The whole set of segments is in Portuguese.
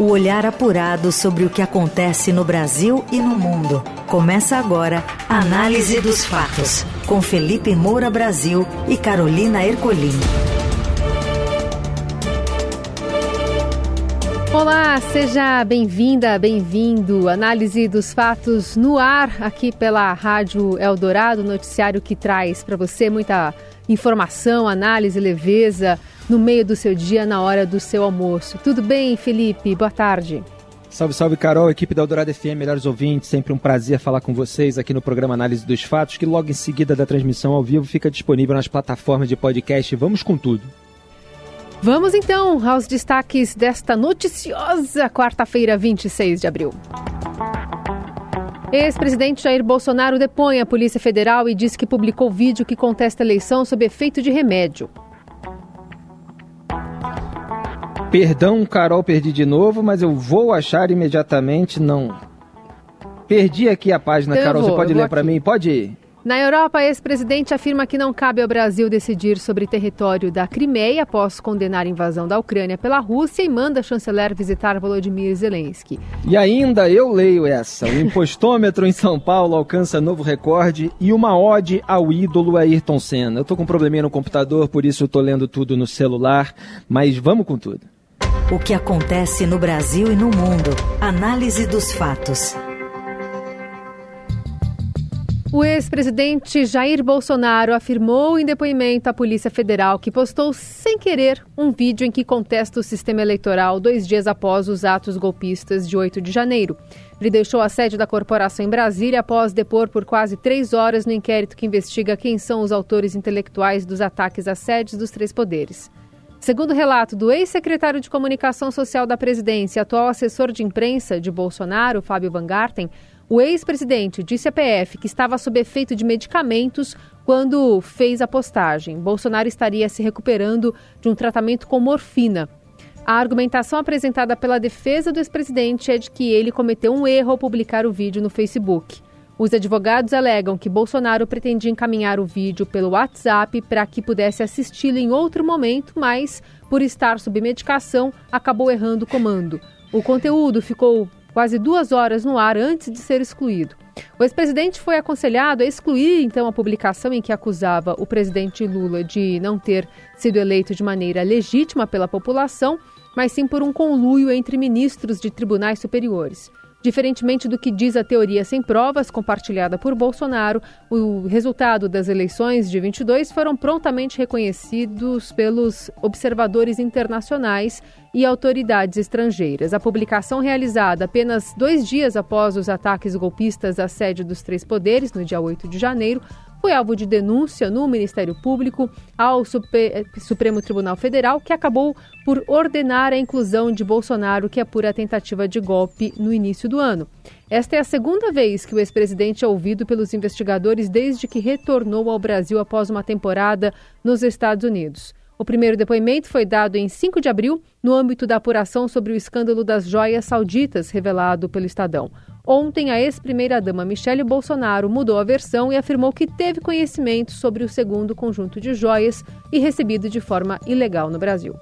O olhar apurado sobre o que acontece no Brasil e no mundo. Começa agora a Análise dos Fatos, com Felipe Moura Brasil e Carolina Ercolim. Olá, seja bem-vinda, bem-vindo. Análise dos fatos no ar, aqui pela Rádio Eldorado, noticiário que traz para você muita informação, análise, leveza no meio do seu dia, na hora do seu almoço. Tudo bem, Felipe? Boa tarde. Salve, salve, Carol, equipe da Eldorado FM, melhores ouvintes, sempre um prazer falar com vocês aqui no programa Análise dos Fatos, que logo em seguida da transmissão ao vivo fica disponível nas plataformas de podcast. Vamos com tudo. Vamos então aos destaques desta noticiosa quarta-feira, 26 de abril. Ex-presidente Jair Bolsonaro depõe a Polícia Federal e diz que publicou vídeo que contesta a eleição sob efeito de remédio. Perdão, Carol, perdi de novo, mas eu vou achar imediatamente. Não. Perdi aqui a página, Então Carol. vou, Você pode ler para mim? Pode ir. Na Europa, ex-presidente afirma que não cabe ao Brasil decidir sobre território da Crimeia após condenar a invasão da Ucrânia pela Rússia e manda chanceler visitar Volodymyr Zelensky. E ainda eu leio essa. O impostômetro em São Paulo alcança novo recorde e uma ode ao ídolo Ayrton Senna. Eu tô com um probleminha no computador, por isso eu tô lendo tudo no celular, mas vamos com tudo. O que acontece no Brasil e no mundo. Análise dos fatos. O ex-presidente Jair Bolsonaro afirmou em depoimento à Polícia Federal que postou sem querer um vídeo em que contesta o sistema eleitoral dois dias após os atos golpistas de 8 de janeiro. Ele deixou a sede da corporação em Brasília após depor por quase três horas no inquérito que investiga quem são os autores intelectuais dos ataques às sedes dos três poderes. Segundo relato do ex-secretário de Comunicação Social da presidência atual assessor de imprensa de Bolsonaro, Fábio Van Garten, o ex-presidente disse à PF que estava sob efeito de medicamentos quando fez a postagem. Bolsonaro estaria se recuperando de um tratamento com morfina. A argumentação apresentada pela defesa do ex-presidente é de que ele cometeu um erro ao publicar o vídeo no Facebook. Os advogados alegam que Bolsonaro pretendia encaminhar o vídeo pelo WhatsApp para que pudesse assisti-lo em outro momento, mas, por estar sob medicação, acabou errando o comando. O conteúdo ficou quase duas horas no ar antes de ser excluído. O ex-presidente foi aconselhado a excluir então a publicação em que acusava o presidente Lula de não ter sido eleito de maneira legítima pela população, mas sim por um conluio entre ministros de tribunais superiores. Diferentemente do que diz a teoria sem provas compartilhada por Bolsonaro, o resultado das eleições de 22 foram prontamente reconhecidos pelos observadores internacionais e autoridades estrangeiras. A publicação realizada apenas dois dias após os ataques golpistas à sede dos três poderes, no dia 8 de janeiro, foi alvo de denúncia no Ministério Público ao Supremo Tribunal Federal, que acabou por ordenar a inclusão de Bolsonaro, que apura a tentativa de golpe no início do ano. Esta é a segunda vez que o ex-presidente é ouvido pelos investigadores desde que retornou ao Brasil após uma temporada nos Estados Unidos. O primeiro depoimento foi dado em 5 de abril, no âmbito da apuração sobre o escândalo das joias sauditas revelado pelo Estadão. Ontem, a ex-primeira-dama Michele Bolsonaro mudou a versão e afirmou que teve conhecimento sobre o segundo conjunto de joias e recebido de forma ilegal no Brasil.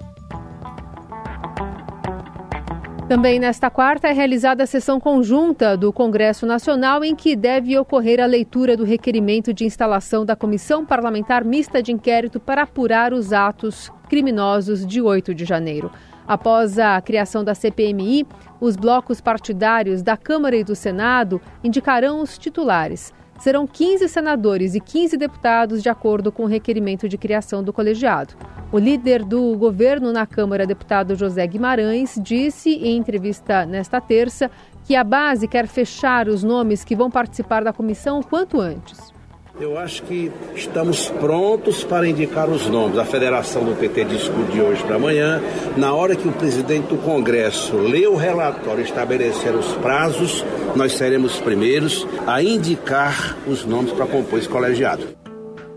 Também nesta quarta é realizada a sessão conjunta do Congresso Nacional em que deve ocorrer a leitura do requerimento de instalação da Comissão Parlamentar Mista de Inquérito para apurar os atos criminosos de 8 de janeiro. Após a criação da CPMI, os blocos partidários da Câmara e do Senado indicarão os titulares. Serão 15 senadores e 15 deputados, de acordo com o requerimento de criação do colegiado. O líder do governo na Câmara, deputado José Guimarães, disse em entrevista nesta terça que a base quer fechar os nomes que vão participar da comissão o quanto antes. Eu acho que estamos prontos para indicar os nomes. A federação do PT discute de hoje para amanhã. Na hora que o presidente do Congresso lê o relatório e estabelecer os prazos, nós seremos os primeiros a indicar os nomes para compor esse colegiado.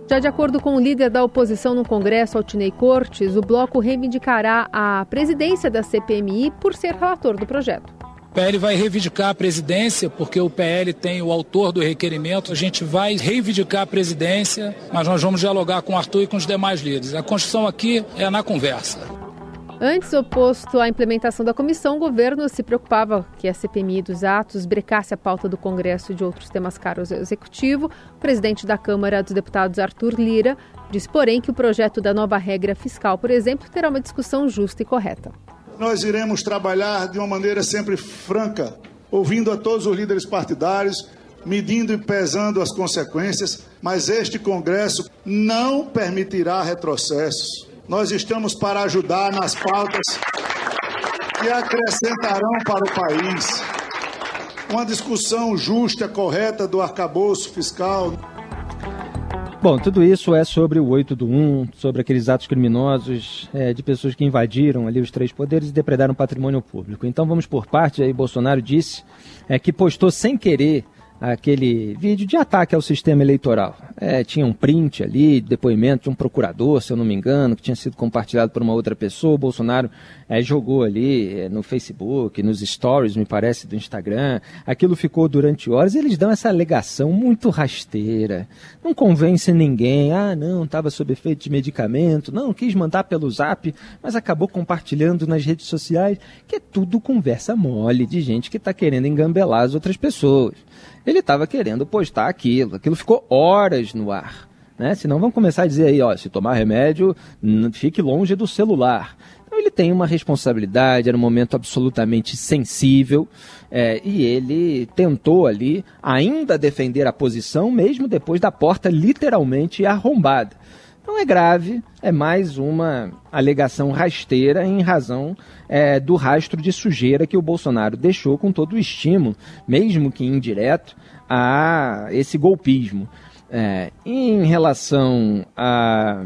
Já de acordo com o líder da oposição no Congresso, Altinei Cortes, o bloco reivindicará a presidência da CPMI por ser relator do projeto. PL vai reivindicar a presidência, porque o PL tem o autor do requerimento. A gente vai reivindicar a presidência, mas nós vamos dialogar com o Arthur e com os demais líderes. A Constituição aqui é na conversa. Antes, oposto à implementação da comissão, o governo se preocupava que a CPMI dos atos brecasse a pauta do Congresso de outros temas caros ao Executivo. O presidente da Câmara dos Deputados, Arthur Lira, disse, porém, que o projeto da nova regra fiscal, por exemplo, terá uma discussão justa e correta. Nós iremos trabalhar de uma maneira sempre franca, ouvindo a todos os líderes partidários, medindo e pesando as consequências, mas este Congresso não permitirá retrocessos nós estamos para ajudar nas pautas que acrescentarão para o país uma discussão justa, correta do arcabouço fiscal. Bom, tudo isso é sobre o 8 do 1, sobre aqueles atos criminosos é, de pessoas que invadiram ali os três poderes e depredaram patrimônio público. Então vamos por parte, aí Bolsonaro disse é, que postou sem querer aquele vídeo de ataque ao sistema eleitoral. É, tinha um print ali, depoimento de um procurador, se eu não me engano, que tinha sido compartilhado por uma outra pessoa. O Bolsonaro é, jogou ali é, no Facebook, nos stories, me parece, do Instagram. Aquilo ficou durante horas eles dão essa alegação muito rasteira. Não convence ninguém. Ah, não, estava sob efeito de medicamento. Não, quis mandar pelo zap, mas acabou compartilhando nas redes sociais, que é tudo conversa mole de gente que está querendo engambelar as outras pessoas ele estava querendo postar aquilo. Aquilo ficou horas no ar. Né? Senão vão começar a dizer aí, ó, se tomar remédio, fique longe do celular. Então ele tem uma responsabilidade, era um momento absolutamente sensível, é, e ele tentou ali ainda defender a posição, mesmo depois da porta literalmente arrombada. Não é grave, é mais uma alegação rasteira em razão é, do rastro de sujeira que o Bolsonaro deixou com todo o estímulo, mesmo que indireto, a esse golpismo. É, em relação a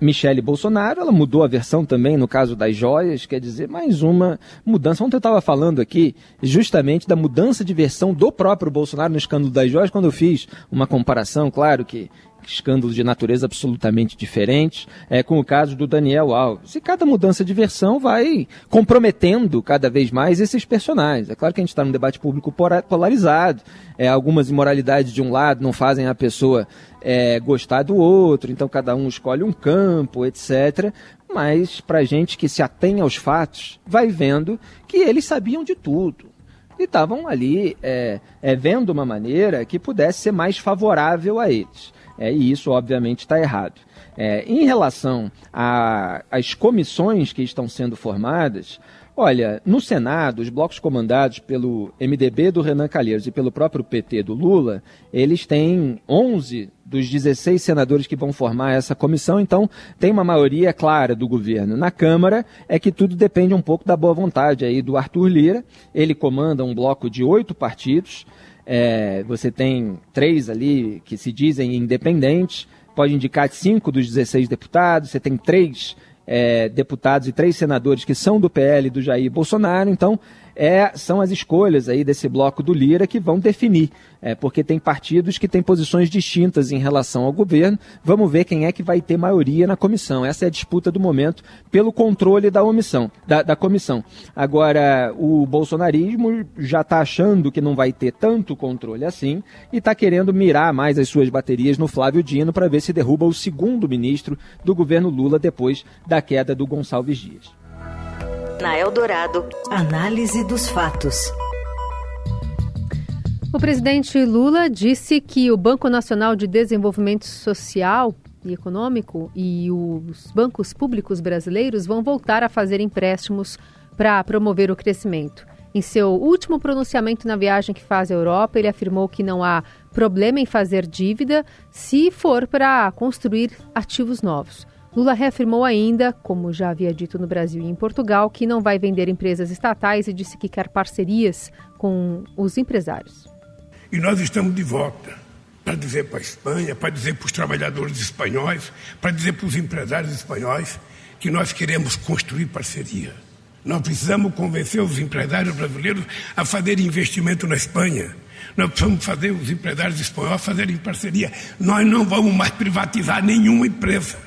Michele Bolsonaro, ela mudou a versão também no caso das joias, quer dizer, mais uma mudança. Ontem eu estava falando aqui justamente da mudança de versão do próprio Bolsonaro no escândalo das joias, quando eu fiz uma comparação, claro que escândalos de natureza absolutamente diferentes, é, com o caso do Daniel Alves. E cada mudança de versão vai comprometendo cada vez mais esses personagens. É claro que a gente está num debate público polarizado, é, algumas imoralidades de um lado não fazem a pessoa é, gostar do outro, então cada um escolhe um campo, etc. Mas para gente que se atém aos fatos, vai vendo que eles sabiam de tudo e estavam ali é, é, vendo uma maneira que pudesse ser mais favorável a eles. É, e isso, obviamente, está errado. É, em relação às comissões que estão sendo formadas, olha, no Senado, os blocos comandados pelo MDB do Renan Calheiros e pelo próprio PT do Lula, eles têm 11 dos 16 senadores que vão formar essa comissão, então tem uma maioria clara do governo. Na Câmara é que tudo depende um pouco da boa vontade aí do Arthur Lira. Ele comanda um bloco de oito partidos. É, você tem três ali que se dizem independentes, pode indicar cinco dos 16 deputados, você tem três é, deputados e três senadores que são do PL do Jair Bolsonaro, então é, são as escolhas aí desse bloco do Lira que vão definir, é, porque tem partidos que têm posições distintas em relação ao governo. Vamos ver quem é que vai ter maioria na comissão. Essa é a disputa do momento pelo controle da omissão, da, da comissão. Agora, o bolsonarismo já está achando que não vai ter tanto controle assim e está querendo mirar mais as suas baterias no Flávio Dino para ver se derruba o segundo ministro do governo Lula depois da queda do Gonçalves Dias. Na Eldorado, análise dos fatos. O presidente Lula disse que o Banco Nacional de Desenvolvimento Social e Econômico e os bancos públicos brasileiros vão voltar a fazer empréstimos para promover o crescimento. Em seu último pronunciamento na viagem que faz à Europa, ele afirmou que não há problema em fazer dívida se for para construir ativos novos. Lula reafirmou ainda, como já havia dito no Brasil e em Portugal, que não vai vender empresas estatais e disse que quer parcerias com os empresários. E nós estamos de volta para dizer para a Espanha, para dizer para os trabalhadores espanhóis, para dizer para os empresários espanhóis que nós queremos construir parceria. Nós precisamos convencer os empresários brasileiros a fazer investimento na Espanha. Nós precisamos fazer os empresários espanhóis fazerem parceria. Nós não vamos mais privatizar nenhuma empresa.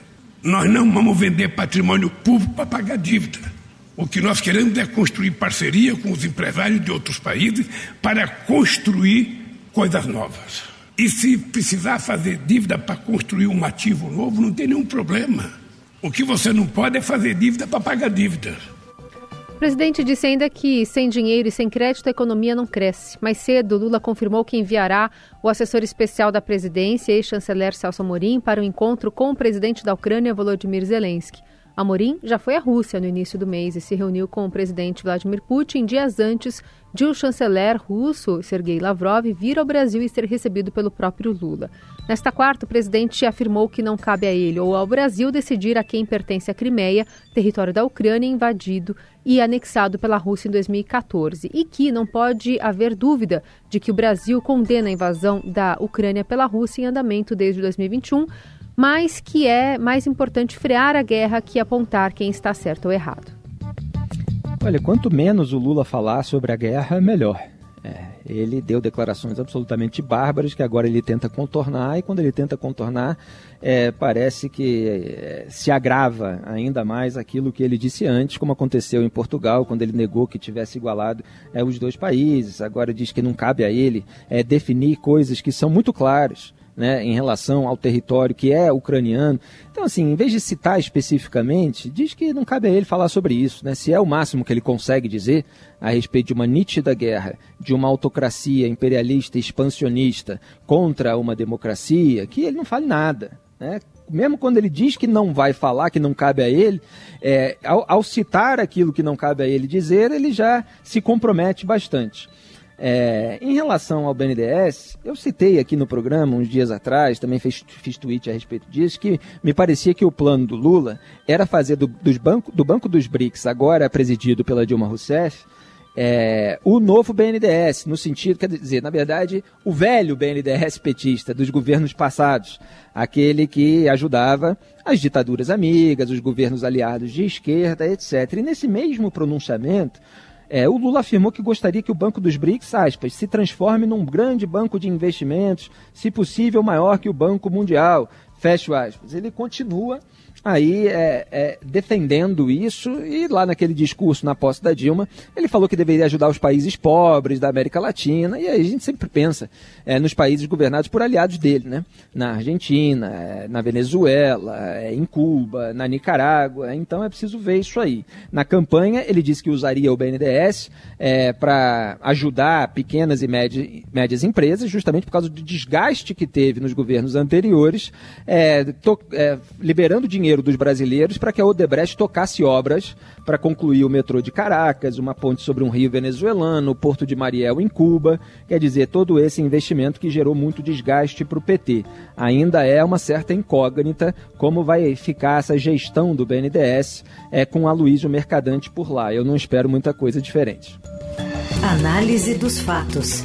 Nós não vamos vender patrimônio público para pagar dívida. O que nós queremos é construir parceria com os empresários de outros países para construir coisas novas. E se precisar fazer dívida para construir um ativo novo, não tem nenhum problema. O que você não pode é fazer dívida para pagar dívida. O presidente disse ainda que sem dinheiro e sem crédito a economia não cresce. Mais cedo, Lula confirmou que enviará o assessor especial da presidência, ex-chanceler Celso Amorim, para o um encontro com o presidente da Ucrânia, Volodymyr Zelensky. Amorim já foi à Rússia no início do mês e se reuniu com o presidente Vladimir Putin dias antes de o chanceler russo Sergei Lavrov vir ao Brasil e ser recebido pelo próprio Lula. Nesta quarta, o presidente afirmou que não cabe a ele ou ao Brasil decidir a quem pertence a Crimeia, território da Ucrânia invadido e anexado pela Rússia em 2014, e que não pode haver dúvida de que o Brasil condena a invasão da Ucrânia pela Rússia em andamento desde 2021 mas que é mais importante frear a guerra que apontar quem está certo ou errado. Olha, quanto menos o Lula falar sobre a guerra, melhor. É, ele deu declarações absolutamente bárbaras que agora ele tenta contornar, e quando ele tenta contornar, é, parece que é, se agrava ainda mais aquilo que ele disse antes, como aconteceu em Portugal, quando ele negou que tivesse igualado é, os dois países. Agora diz que não cabe a ele é, definir coisas que são muito claras né, em relação ao território que é ucraniano. Então, assim, em vez de citar especificamente, diz que não cabe a ele falar sobre isso. Né? Se é o máximo que ele consegue dizer a respeito de uma nítida guerra, de uma autocracia imperialista expansionista contra uma democracia, que ele não fale nada. Né? mesmo quando ele diz que não vai falar, que não cabe a ele, é, ao, ao, citar aquilo que não cabe a ele dizer, ele já se compromete bastante. É, em relação ao BNDES, eu citei aqui no programa uns dias atrás, também fiz, fiz tweet a respeito disso, que me parecia que o plano do Lula era fazer do, dos banco, do Banco dos BRICS, agora presidido pela Dilma Rousseff, é, o novo BNDES, no sentido, quer dizer, na verdade, o velho BNDES petista dos governos passados, aquele que ajudava as ditaduras amigas, os governos aliados de esquerda, etc. E nesse mesmo pronunciamento, é, o Lula afirmou que gostaria que o Banco dos BRICS, aspas, se transforme num grande banco de investimentos, se possível maior que o Banco Mundial, fecho aspas. Ele continua aí é, é, defendendo isso e lá naquele discurso na posse da Dilma, ele falou que deveria ajudar os países pobres da América Latina e aí a gente sempre pensa é, nos países governados por aliados dele, né? Na Argentina, é, na Venezuela, é, em Cuba, na Nicarágua, então é preciso ver isso aí. Na campanha ele disse que usaria o BNDES é, para ajudar pequenas e médias, médias, empresas, justamente por causa do desgaste que teve nos governos anteriores, to, liberando dinheiro dinheiro dos brasileiros para que a Odebrecht tocasse obras para concluir o metrô de Caracas, uma ponte sobre um rio venezuelano, o Porto de Mariel em Cuba. Quer dizer, todo esse investimento que gerou muito desgaste para o PT. Ainda é uma certa incógnita como vai ficar essa gestão do BNDES é, com a Luísio Mercadante por lá. Eu não espero muita coisa diferente. Análise dos fatos.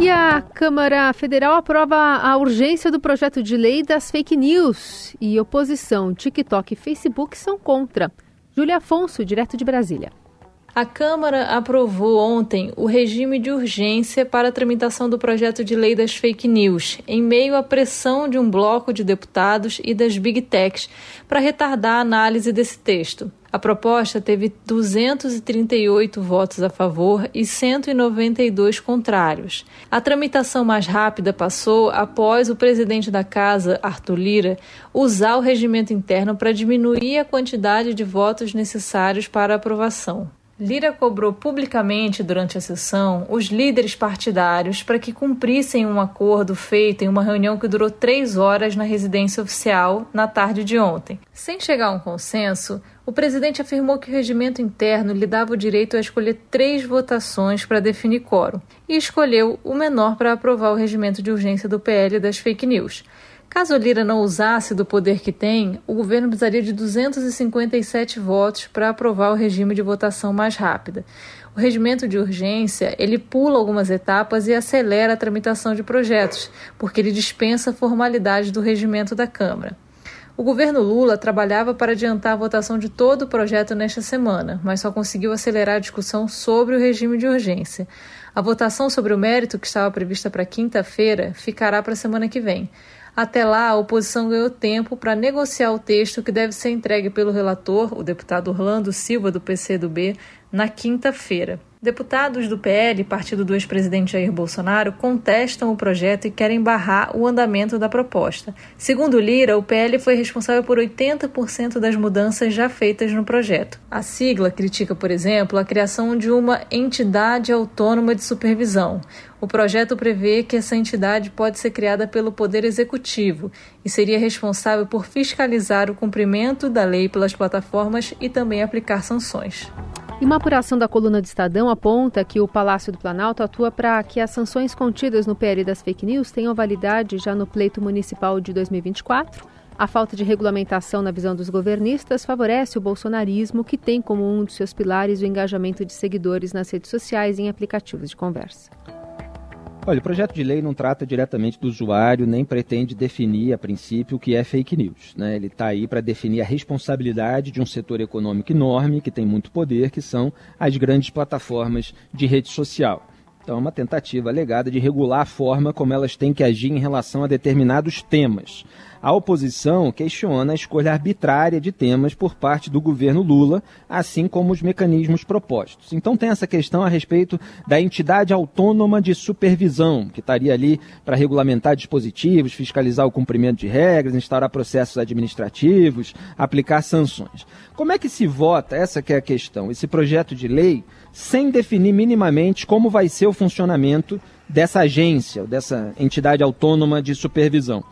E a Câmara Federal aprova a urgência do projeto de lei das fake news e oposição TikTok e Facebook são contra. Júlia Afonso, direto de Brasília. A Câmara aprovou ontem o regime de urgência para a tramitação do projeto de lei das fake news, em meio à pressão de um bloco de deputados e das big techs para retardar a análise desse texto. A proposta teve 238 votos a favor e 192 contrários. A tramitação mais rápida passou após o presidente da Casa, Arthur Lira, usar o regimento interno para diminuir a quantidade de votos necessários para aprovação. Lira cobrou publicamente durante a sessão os líderes partidários para que cumprissem um acordo feito em uma reunião que durou três horas na residência oficial na tarde de ontem. Sem chegar a um consenso, o presidente afirmou que o regimento interno lhe dava o direito a escolher três votações para definir quórum e escolheu o menor para aprovar o regimento de urgência do PL das fake news. Caso Lira não usasse do poder que tem, o governo precisaria de 257 votos para aprovar o regime de votação mais rápida. O regimento de urgência, ele pula algumas etapas e acelera a tramitação de projetos, porque ele dispensa formalidades do regimento da Câmara. O governo Lula trabalhava para adiantar a votação de todo o projeto nesta semana, mas só conseguiu acelerar a discussão sobre o regime de urgência. A votação sobre o mérito, que estava prevista para quinta-feira, ficará para a semana que vem. Até lá, a oposição ganhou tempo para negociar o texto que deve ser entregue pelo relator, o deputado Orlando Silva, do PCdoB, na quinta-feira. Deputados do PL, partido do ex-presidente Jair Bolsonaro, contestam o projeto e querem barrar o andamento da proposta. Segundo Lira, o PL foi responsável por 80% das mudanças já feitas no projeto. A sigla critica, por exemplo, a criação de uma entidade autônoma de supervisão. O projeto prevê que essa entidade pode ser criada pelo Poder Executivo e seria responsável por fiscalizar o cumprimento da lei pelas plataformas e também aplicar sanções. E uma apuração da coluna do Estadão aponta que o Palácio do Planalto atua para que as sanções contidas no PL das fake news tenham validade já no pleito municipal de 2024. A falta de regulamentação na visão dos governistas favorece o bolsonarismo, que tem como um dos seus pilares o engajamento de seguidores nas redes sociais e em aplicativos de conversa. Olha, o projeto de lei não trata diretamente do usuário, nem pretende definir, a princípio, o que é fake news. Né? Ele está aí para definir a responsabilidade de um setor econômico enorme, que tem muito poder, que são as grandes plataformas de rede social. Então, é uma tentativa alegada de regular a forma como elas têm que agir em relação a determinados temas. A oposição questiona a escolha arbitrária de temas por parte do governo Lula, assim como os mecanismos propostos. Então tem essa questão a respeito da entidade autônoma de supervisão, que estaria ali para regulamentar dispositivos, fiscalizar o cumprimento de regras, instaurar processos administrativos, aplicar sanções. Como é que se vota, essa que é a questão, esse projeto de lei, sem definir minimamente como vai ser o funcionamento dessa agência, dessa entidade autônoma de supervisão?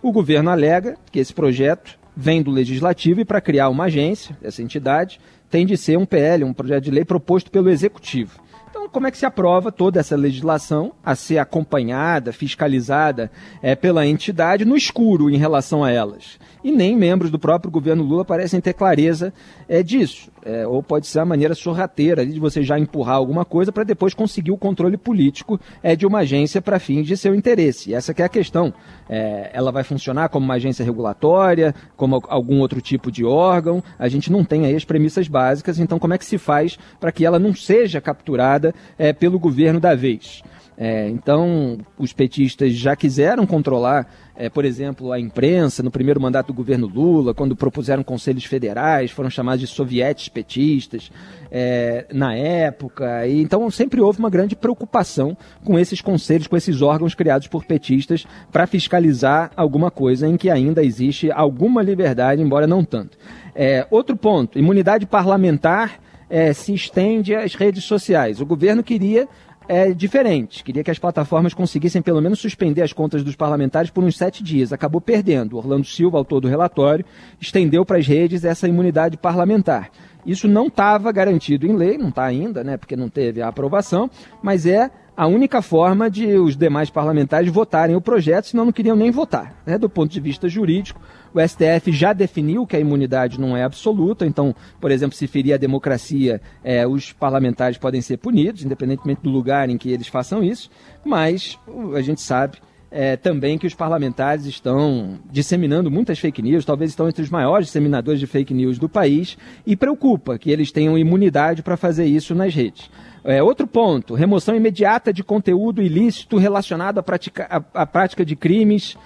O governo alega que esse projeto vem do legislativo e para criar uma agência, essa entidade, tem de ser um PL, um projeto de lei proposto pelo executivo. Então, como é que se aprova toda essa legislação a ser acompanhada, fiscalizada é, pela entidade no escuro em relação a elas? E nem membros do próprio governo Lula parecem ter clareza é, disso. É, ou pode ser a maneira sorrateira de você já empurrar alguma coisa para depois conseguir o controle político é, de uma agência para fins de seu interesse. E essa é a questão. É, ela vai funcionar como uma agência regulatória, como algum outro tipo de órgão. A gente não tem aí as premissas básicas, então como é que se faz para que ela não seja capturada é, pelo governo da vez? É, então, os petistas já quiseram controlar, é, por exemplo, a imprensa no primeiro mandato do governo Lula, quando propuseram conselhos federais, foram chamados de sovietes petistas é, na época. E, então, sempre houve uma grande preocupação com esses conselhos, com esses órgãos criados por petistas para fiscalizar alguma coisa em que ainda existe alguma liberdade, embora não tanto. É, outro ponto: imunidade parlamentar. É, se estende às redes sociais. O governo queria é diferente. Queria que as plataformas conseguissem pelo menos suspender as contas dos parlamentares por uns sete dias. Acabou perdendo. Orlando Silva, autor do relatório, estendeu para as redes essa imunidade parlamentar. Isso não estava garantido em lei, não está ainda, né, porque não teve a aprovação, mas é a única forma de os demais parlamentares votarem o projeto, senão não queriam nem votar. Né? Do ponto de vista jurídico, o STF já definiu que a imunidade não é absoluta, então, por exemplo, se ferir a democracia, é, os parlamentares podem ser punidos, independentemente do lugar em que eles façam isso, mas a gente sabe é, também que os parlamentares estão disseminando muitas fake news, talvez estão entre os maiores disseminadores de fake news do país, e preocupa que eles tenham imunidade para fazer isso nas redes. É, outro ponto, remoção imediata de conteúdo ilícito relacionado à, prática, prática de crimes.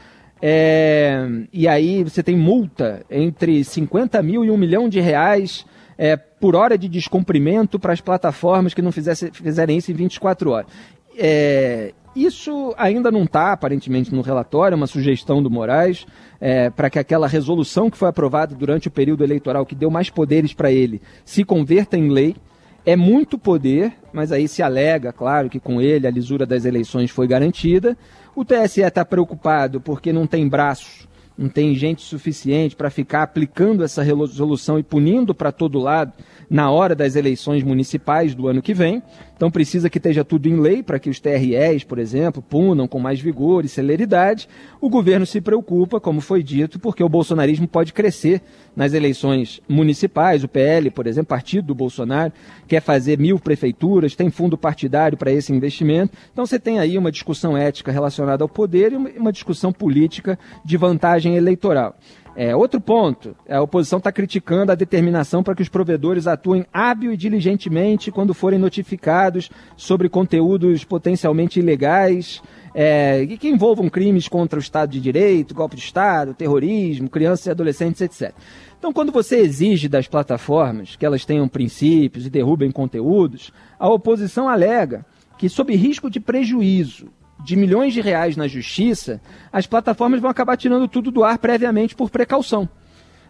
É, e aí você tem multa entre 50 mil e 1 milhão de reais é, por hora de descumprimento para as plataformas que não fizesse, fizerem isso em 24 horas. É, isso ainda não está, aparentemente, no relatório, é uma sugestão do Moraes, é, para que aquela resolução que foi aprovada durante o período eleitoral, que deu mais poderes para ele, se converta em lei. É muito poder, mas aí se alega, claro, que com ele a lisura das eleições foi garantida. O TSE está preocupado porque não tem braços, não tem gente suficiente para ficar aplicando essa resolução e punindo para todo lado na hora das eleições municipais do ano que vem. Então precisa que esteja tudo em lei para que os TREs, por exemplo, punam com mais vigor e celeridade. O governo se preocupa, como foi dito, porque o bolsonarismo pode crescer nas eleições municipais. O PL, por exemplo, partido do Bolsonaro, quer fazer mil prefeituras, tem fundo partidário para esse investimento. Então você tem aí uma discussão ética relacionada ao poder e uma discussão política de vantagem eleitoral. É, outro ponto, a oposição está criticando a determinação para que os provedores atuem hábil e diligentemente quando forem notificados sobre conteúdos potencialmente ilegais é, que envolvam crimes contra o Estado de Direito, golpe de Estado, terrorismo, crianças e adolescentes, etc. Então, quando você exige das plataformas que elas tenham princípios e derrubem conteúdos, a oposição alega que, sob risco de prejuízo de milhões de reais na justiça, as plataformas vão acabar tirando tudo do ar previamente por precaução.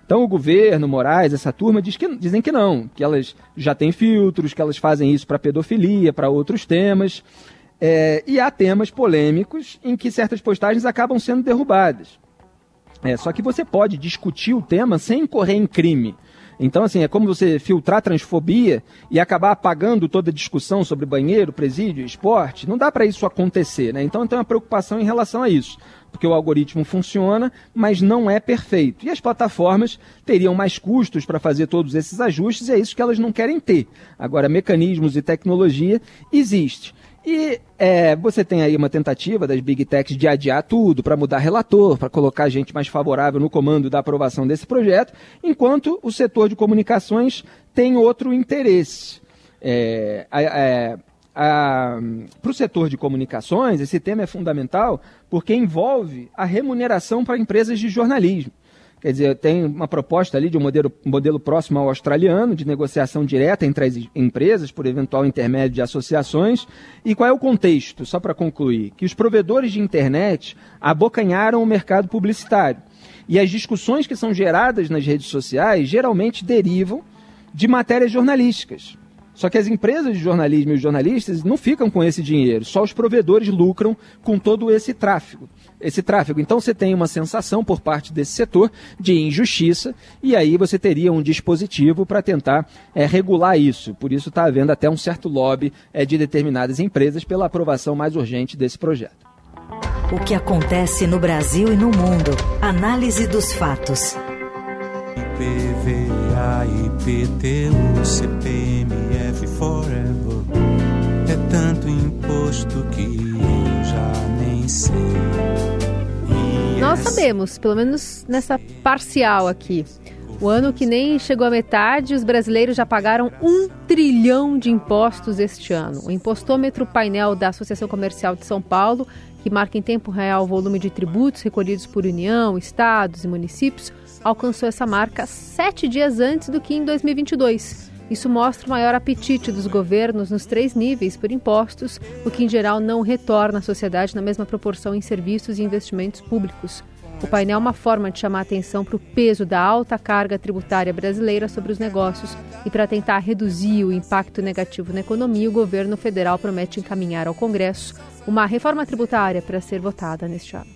Então o governo, Moraes, essa turma diz que, dizem que não, que elas já têm filtros, que elas fazem isso para pedofilia, para outros temas. É, e há temas polêmicos em que certas postagens acabam sendo derrubadas. É, só que você pode discutir o tema sem incorrer em crime. Então, assim, é como você filtrar transfobia e acabar apagando toda a discussão sobre banheiro, presídio, esporte. Não dá para isso acontecer, né? Então, tem uma preocupação em relação a isso. Porque o algoritmo funciona, mas não é perfeito. E as plataformas teriam mais custos para fazer todos esses ajustes e é isso que elas não querem ter. Agora, mecanismos e tecnologia existe. E é, você tem aí uma tentativa das Big Techs de adiar tudo para mudar relator, para colocar gente mais favorável no comando da aprovação desse projeto, enquanto o setor de comunicações tem outro interesse. É, é, para o setor de comunicações, esse tema é fundamental porque envolve a remuneração para empresas de jornalismo. Quer dizer, tem uma proposta ali de um modelo, modelo próximo ao australiano, de negociação direta entre as empresas, por eventual intermédio de associações. E qual é o contexto, só para concluir? Que os provedores de internet abocanharam o mercado publicitário. E as discussões que são geradas nas redes sociais geralmente derivam de matérias jornalísticas. Só que as empresas de jornalismo e os jornalistas não ficam com esse dinheiro, só os provedores lucram com todo esse tráfego esse tráfego. Então você tem uma sensação por parte desse setor de injustiça e aí você teria um dispositivo para tentar é, regular isso. Por isso está havendo até um certo lobby é, de determinadas empresas pela aprovação mais urgente desse projeto. O que acontece no Brasil e no mundo. Análise dos fatos. IPVA, IPTU, tanto imposto que eu já nem sei. Nós sabemos, pelo menos nessa parcial aqui. O ano que nem chegou à metade, os brasileiros já pagaram um trilhão de impostos este ano. O impostômetro painel da Associação Comercial de São Paulo, que marca em tempo real o volume de tributos recolhidos por União, estados e municípios, alcançou essa marca sete dias antes do que em 2022. Isso mostra o maior apetite dos governos nos três níveis por impostos, o que em geral não retorna à sociedade na mesma proporção em serviços e investimentos públicos. O painel é uma forma de chamar atenção para o peso da alta carga tributária brasileira sobre os negócios e para tentar reduzir o impacto negativo na economia, o governo federal promete encaminhar ao Congresso uma reforma tributária para ser votada neste ano.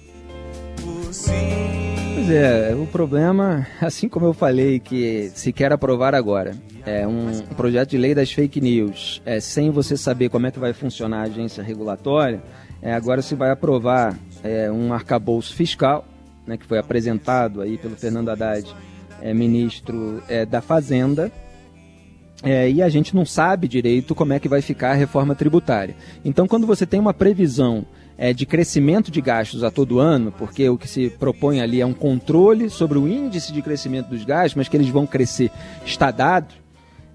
Pois é, o problema, assim como eu falei que se quer aprovar agora, é um projeto de lei das fake news, é, sem você saber como é que vai funcionar a agência regulatória, é, agora se vai aprovar é, um arcabouço fiscal, né, que foi apresentado aí pelo Fernando Haddad, é, ministro é, da Fazenda, é, e a gente não sabe direito como é que vai ficar a reforma tributária. Então, quando você tem uma previsão é, de crescimento de gastos a todo ano, porque o que se propõe ali é um controle sobre o índice de crescimento dos gastos, mas que eles vão crescer está dado,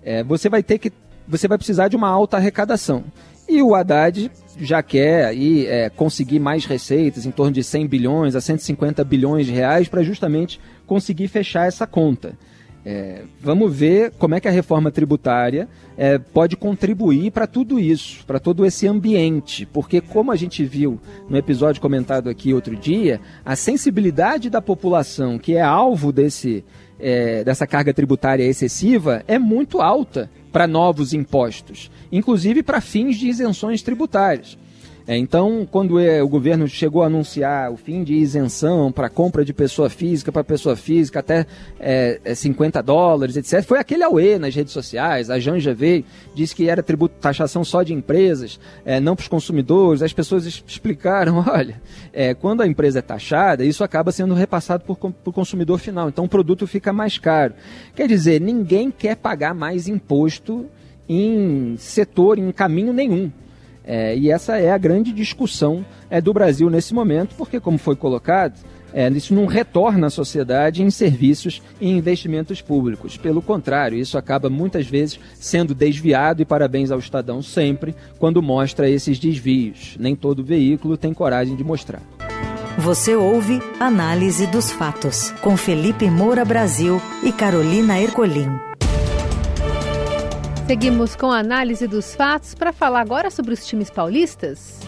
é, você vai ter que você vai precisar de uma alta arrecadação. E o Haddad já quer aí, é, conseguir mais receitas, em torno de 100 bilhões a 150 bilhões de reais, para justamente conseguir fechar essa conta. É, vamos ver como é que a reforma tributária é, pode contribuir para tudo isso, para todo esse ambiente, porque como a gente viu no episódio comentado aqui outro dia, a sensibilidade da população que é alvo desse, é, dessa carga tributária excessiva é muito alta para novos impostos, inclusive para fins de isenções tributárias. É, então, quando é, o governo chegou a anunciar o fim de isenção para compra de pessoa física para pessoa física até é, 50 é, dólares, etc., foi aquele auê nas redes sociais. A Janja veio, disse que era tributo, taxação só de empresas, é, não para os consumidores. As pessoas explicaram: olha, é, quando a empresa é taxada, isso acaba sendo repassado por o consumidor final. Então, o produto fica mais caro. Quer dizer, ninguém quer pagar mais imposto em setor, em caminho nenhum. É, e essa é a grande discussão é, do Brasil nesse momento, porque, como foi colocado, é, isso não retorna à sociedade em serviços e investimentos públicos. Pelo contrário, isso acaba muitas vezes sendo desviado e parabéns ao Estadão sempre quando mostra esses desvios. Nem todo veículo tem coragem de mostrar. Você ouve Análise dos Fatos, com Felipe Moura Brasil e Carolina Ercolim. Seguimos com a análise dos fatos para falar agora sobre os times paulistas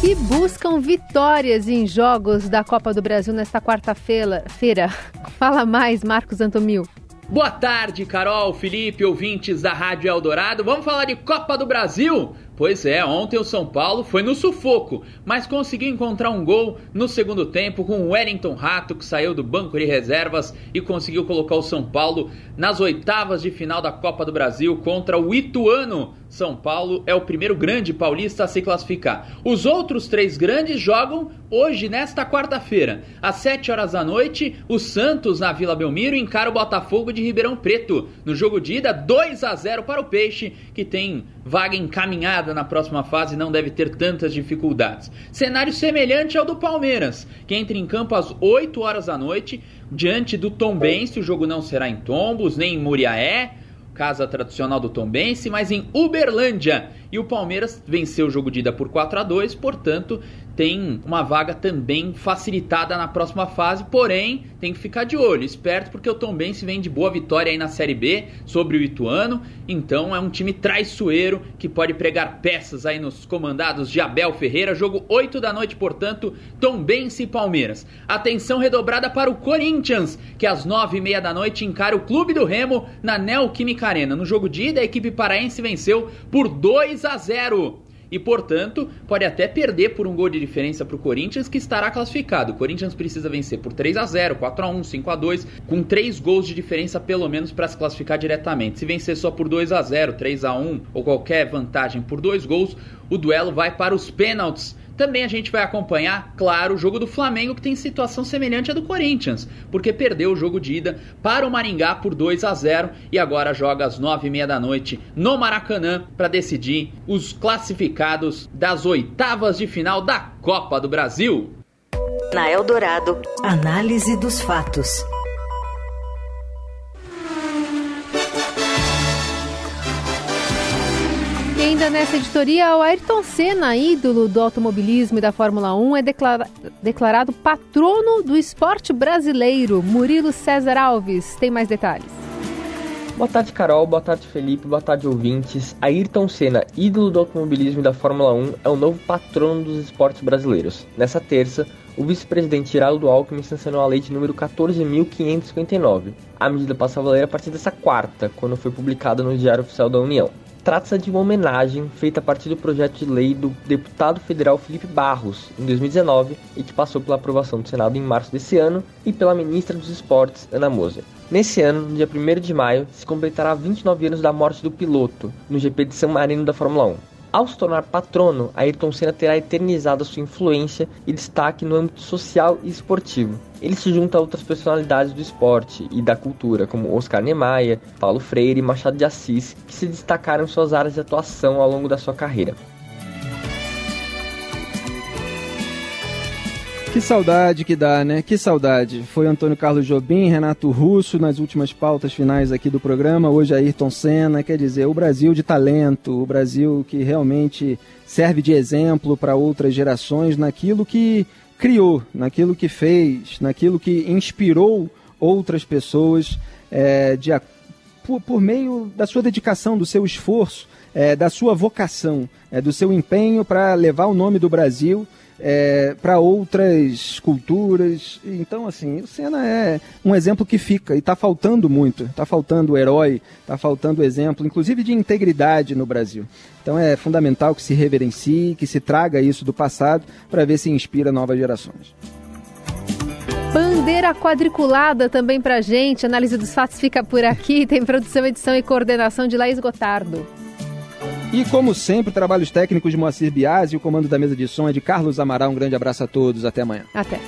que buscam vitórias em jogos da Copa do Brasil nesta quarta-feira. Fala mais, Marcos Antomil. Boa tarde, Carol, Felipe, ouvintes da Rádio Eldorado. Vamos falar de Copa do Brasil? Pois é, ontem o São Paulo foi no sufoco, mas conseguiu encontrar um gol no segundo tempo com o Wellington Rato, que saiu do banco de reservas e conseguiu colocar o São Paulo nas oitavas de final da Copa do Brasil contra o Ituano. São Paulo é o primeiro grande paulista a se classificar. Os outros três grandes jogam hoje, nesta quarta-feira. Às 7 horas da noite, o Santos, na Vila Belmiro, encara o Botafogo de Ribeirão Preto. No jogo de ida, 2 a 0 para o Peixe, que tem vaga encaminhada na próxima fase e não deve ter tantas dificuldades. Cenário semelhante ao do Palmeiras, que entra em campo às 8 horas da noite, diante do Tombense. O jogo não será em Tombos, nem em Muriaé casa tradicional do Tombense, mas em Uberlândia. E o Palmeiras venceu o jogo de ida por 4 a 2, portanto, tem uma vaga também facilitada na próxima fase, porém tem que ficar de olho, esperto, porque o Tombense vem de boa vitória aí na Série B sobre o Ituano, então é um time traiçoeiro que pode pregar peças aí nos comandados de Abel Ferreira, jogo 8 da noite, portanto, Tombense e Palmeiras. Atenção redobrada para o Corinthians, que às 9 e meia da noite encara o Clube do Remo na Neoquímica Arena. No jogo de ida, a equipe paraense venceu por 2 a 0 e, portanto, pode até perder por um gol de diferença para o Corinthians, que estará classificado. O Corinthians precisa vencer por 3 a 0 4 a 1 5 a 2 com 3 gols de diferença pelo menos para se classificar diretamente. Se vencer só por 2 a 0 3 a 1 ou qualquer vantagem por 2 gols, o duelo vai para os pênaltis também a gente vai acompanhar, claro, o jogo do Flamengo que tem situação semelhante à do Corinthians, porque perdeu o jogo de ida para o Maringá por 2 a 0 e agora joga às 9h30 da noite no Maracanã para decidir os classificados das oitavas de final da Copa do Brasil. Na Eldorado, análise dos fatos. Ainda nessa editoria, o Ayrton Senna, ídolo do automobilismo e da Fórmula 1, é declara declarado patrono do esporte brasileiro. Murilo César Alves tem mais detalhes. Boa tarde, Carol. Boa tarde, Felipe. Boa tarde, ouvintes. Ayrton Senna, ídolo do automobilismo e da Fórmula 1, é o novo patrono dos esportes brasileiros. Nessa terça, o vice-presidente Geraldo Alckmin sancionou a lei de número 14.559. A medida passa a valer a partir dessa quarta, quando foi publicada no Diário Oficial da União. Trata-se de uma homenagem feita a partir do projeto de lei do deputado federal Felipe Barros, em 2019, e que passou pela aprovação do Senado em março desse ano, e pela ministra dos Esportes, Ana Moser. Nesse ano, no dia 1 de maio, se completará 29 anos da morte do piloto, no GP de São Marino da Fórmula 1. Ao se tornar patrono, Ayrton Senna terá eternizado sua influência e destaque no âmbito social e esportivo. Ele se junta a outras personalidades do esporte e da cultura, como Oscar Niemeyer, Paulo Freire e Machado de Assis, que se destacaram em suas áreas de atuação ao longo da sua carreira. Que saudade que dá, né? Que saudade. Foi Antônio Carlos Jobim, Renato Russo nas últimas pautas finais aqui do programa. Hoje Ayrton Senna. Quer dizer, o Brasil de talento, o Brasil que realmente serve de exemplo para outras gerações naquilo que criou, naquilo que fez, naquilo que inspirou outras pessoas é, de, por, por, meio da sua dedicação, do seu esforço, é, da sua vocação, é, do seu empenho para levar o nome do Brasil é, para outras culturas. Então, assim, o Senna é um exemplo que fica e está faltando muito. Está faltando herói, está faltando exemplo, inclusive de integridade no Brasil. Então é fundamental que se reverencie, que se traga isso do passado para ver se inspira novas gerações. Bandeira quadriculada também para gente. Análise dos fatos fica por aqui. Tem produção, edição e coordenação de Laís Gotardo. E como sempre, trabalhos técnicos de Moacir Biasi e o comando da mesa de som é de Carlos Amaral. Um grande abraço a todos. Até amanhã. Até.